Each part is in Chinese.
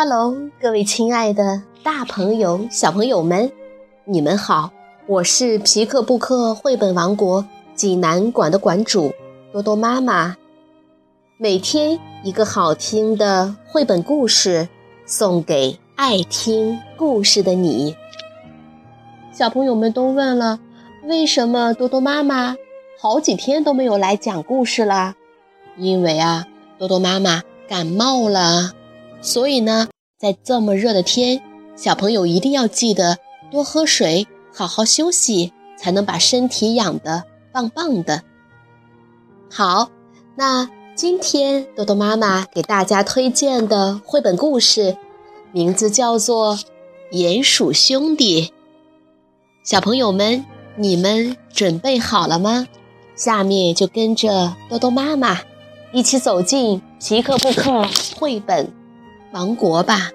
Hello，各位亲爱的大朋友、小朋友们，你们好！我是皮克布克绘本王国济南馆的馆主多多妈妈。每天一个好听的绘本故事，送给爱听故事的你。小朋友们都问了，为什么多多妈妈好几天都没有来讲故事啦？因为啊，多多妈妈感冒了。所以呢，在这么热的天，小朋友一定要记得多喝水，好好休息，才能把身体养得棒棒的。好，那今天多多妈妈给大家推荐的绘本故事，名字叫做《鼹鼠兄弟》。小朋友们，你们准备好了吗？下面就跟着多多妈妈一起走进皮克布克绘本。王国吧，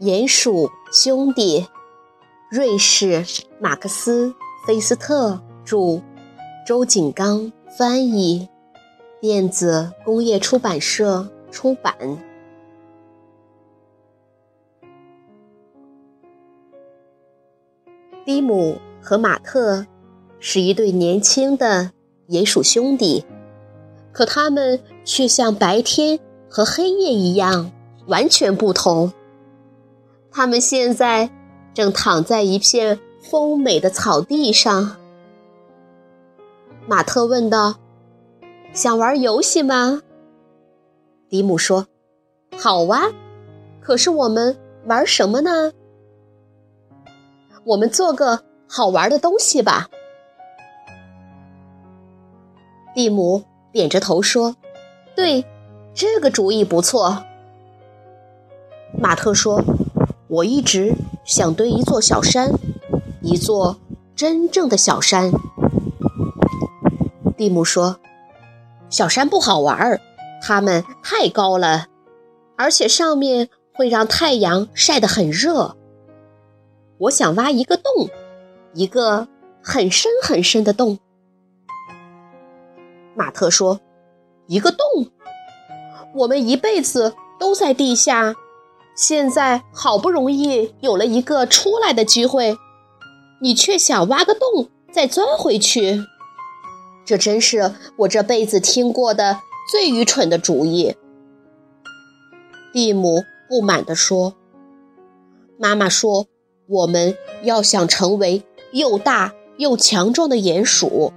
鼹鼠兄弟，瑞士马克思·菲斯特著，周景刚翻译，电子工业出版社出版。蒂姆和马特是一对年轻的鼹鼠兄弟，可他们却像白天和黑夜一样完全不同。他们现在正躺在一片丰美的草地上。马特问道：“想玩游戏吗？”蒂姆说：“好啊，可是我们玩什么呢？”我们做个好玩的东西吧。蒂姆点着头说：“对，这个主意不错。”马特说：“我一直想堆一座小山，一座真正的小山。”蒂姆说：“小山不好玩，它们太高了，而且上面会让太阳晒得很热。”我想挖一个洞，一个很深很深的洞。马特说：“一个洞，我们一辈子都在地下，现在好不容易有了一个出来的机会，你却想挖个洞再钻回去，这真是我这辈子听过的最愚蠢的主意。”蒂姆不满地说：“妈妈说。”我们要想成为又大又强壮的鼹鼠，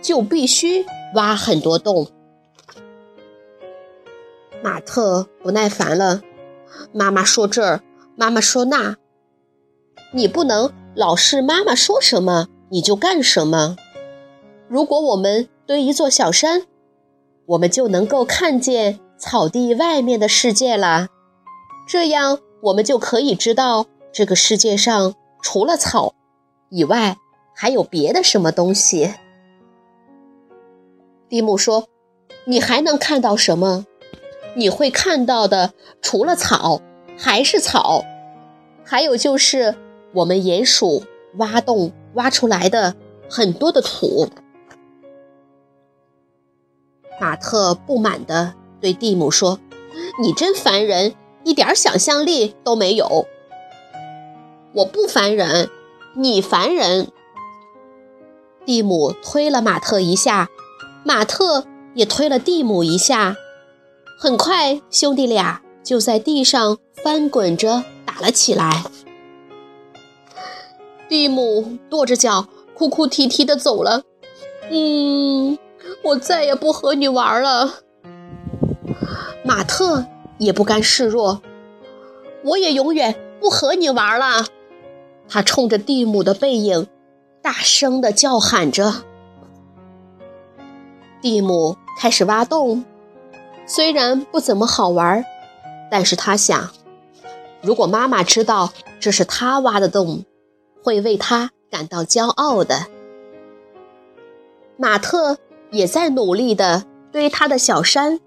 就必须挖很多洞。马特不耐烦了，妈妈说这儿，妈妈说那，你不能老是妈妈说什么你就干什么。如果我们堆一座小山，我们就能够看见草地外面的世界了，这样我们就可以知道。这个世界上除了草以外，还有别的什么东西？蒂姆说：“你还能看到什么？你会看到的，除了草还是草，还有就是我们鼹鼠挖洞挖出来的很多的土。”马特不满地对蒂姆说：“你真烦人，一点想象力都没有。”我不烦人，你烦人。蒂姆推了马特一下，马特也推了蒂姆一下。很快，兄弟俩就在地上翻滚着打了起来。蒂姆跺着脚，哭哭啼啼地走了。嗯，我再也不和你玩了。马特也不甘示弱，我也永远不和你玩了。他冲着蒂姆的背影，大声地叫喊着。蒂姆开始挖洞，虽然不怎么好玩，但是他想，如果妈妈知道这是他挖的洞，会为他感到骄傲的。马特也在努力地堆他的小山，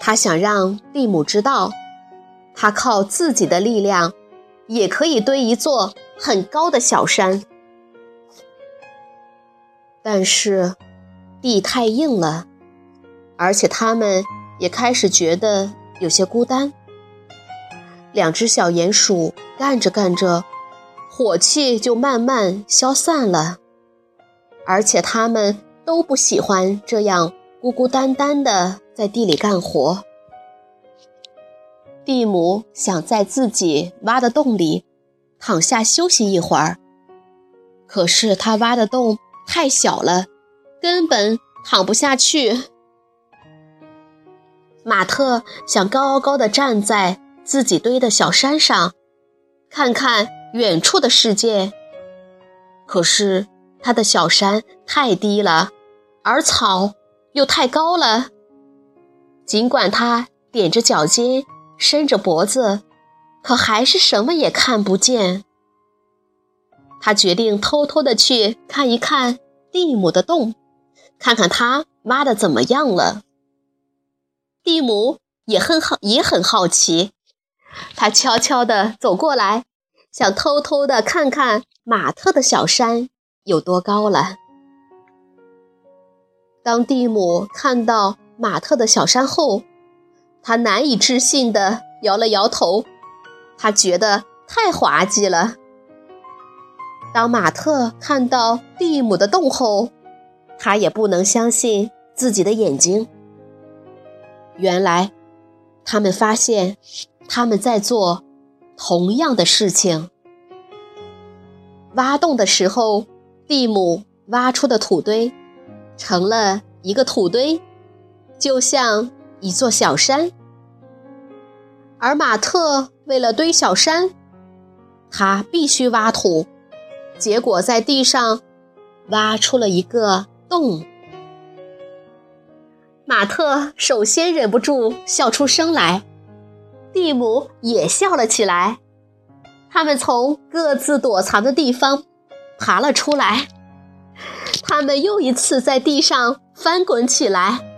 他想让蒂姆知道，他靠自己的力量。也可以堆一座很高的小山。但是，地太硬了，而且他们也开始觉得有些孤单。两只小鼹鼠干着干着，火气就慢慢消散了，而且他们都不喜欢这样孤孤单单的在地里干活。蒂姆想在自己挖的洞里躺下休息一会儿，可是他挖的洞太小了，根本躺不下去。马特想高高的站在。自己堆的小山上，看看远处的世界。可是他的小山太低了，而草又太高了。尽管他踮着脚尖，伸着脖子，可还是什么也看不见。他决定偷偷的去看一看蒂姆的洞，看看他挖的怎么样了。蒂姆也很好，也很好奇。他悄悄的走过来，想偷偷的看看马特的小山有多高了。当蒂姆看到马特的小山后，他难以置信地摇了摇头，他觉得太滑稽了。当马特看到蒂姆的洞后，他也不能相信自己的眼睛。原来，他们发现。他们在做同样的事情。挖洞的时候，蒂姆挖出的土堆成了一个土堆，就像一座小山；而马特为了堆小山，他必须挖土，结果在地上挖出了一个洞。马特首先忍不住笑出声来。蒂姆也笑了起来，他们从各自躲藏的地方爬了出来。他们又一次在地上翻滚起来，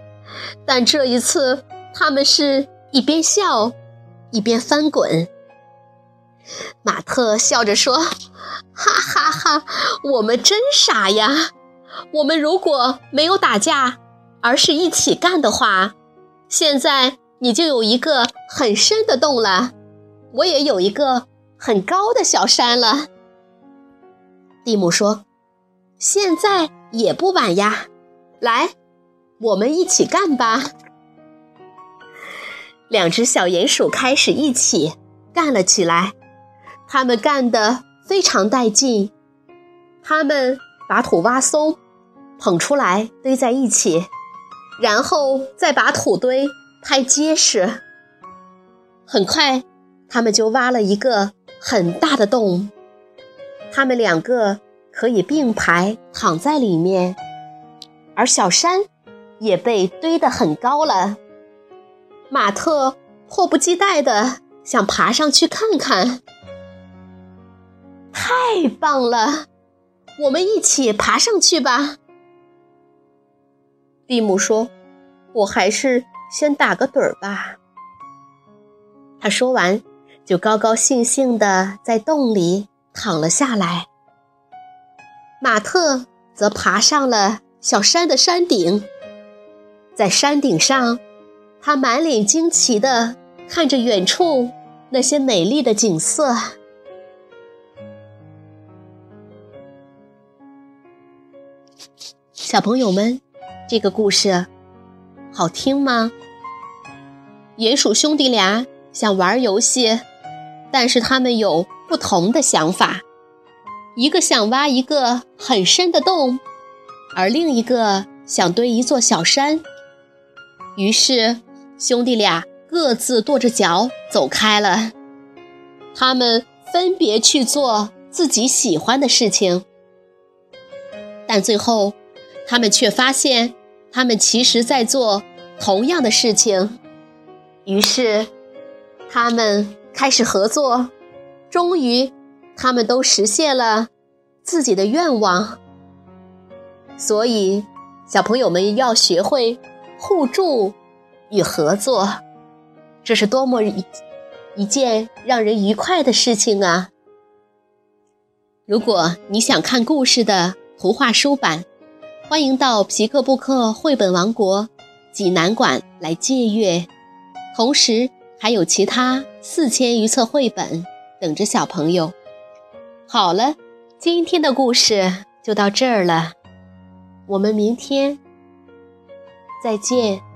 但这一次他们是一边笑一边翻滚。马特笑着说：“哈哈哈，我们真傻呀！我们如果没有打架，而是一起干的话，现在……”你就有一个很深的洞了，我也有一个很高的小山了。蒂姆说：“现在也不晚呀，来，我们一起干吧。”两只小鼹鼠开始一起干了起来，他们干得非常带劲。他们把土挖松，捧出来堆在一起，然后再把土堆。拍结实，很快，他们就挖了一个很大的洞。他们两个可以并排躺在里面，而小山也被堆得很高了。马特迫不及待地想爬上去看看。太棒了，我们一起爬上去吧。蒂姆说：“我还是……”先打个盹儿吧。他说完，就高高兴兴地在洞里躺了下来。马特则爬上了小山的山顶，在山顶上，他满脸惊奇地看着远处那些美丽的景色。小朋友们，这个故事好听吗？鼹鼠兄弟俩想玩游戏，但是他们有不同的想法。一个想挖一个很深的洞，而另一个想堆一座小山。于是，兄弟俩各自跺着脚走开了。他们分别去做自己喜欢的事情，但最后，他们却发现，他们其实在做同样的事情。于是，他们开始合作。终于，他们都实现了自己的愿望。所以，小朋友们要学会互助与合作，这是多么一一件让人愉快的事情啊！如果你想看故事的图画书版，欢迎到皮克布克绘本王国济南馆来借阅，同时还有其他四千余册绘本等着小朋友。好了，今天的故事就到这儿了，我们明天再见。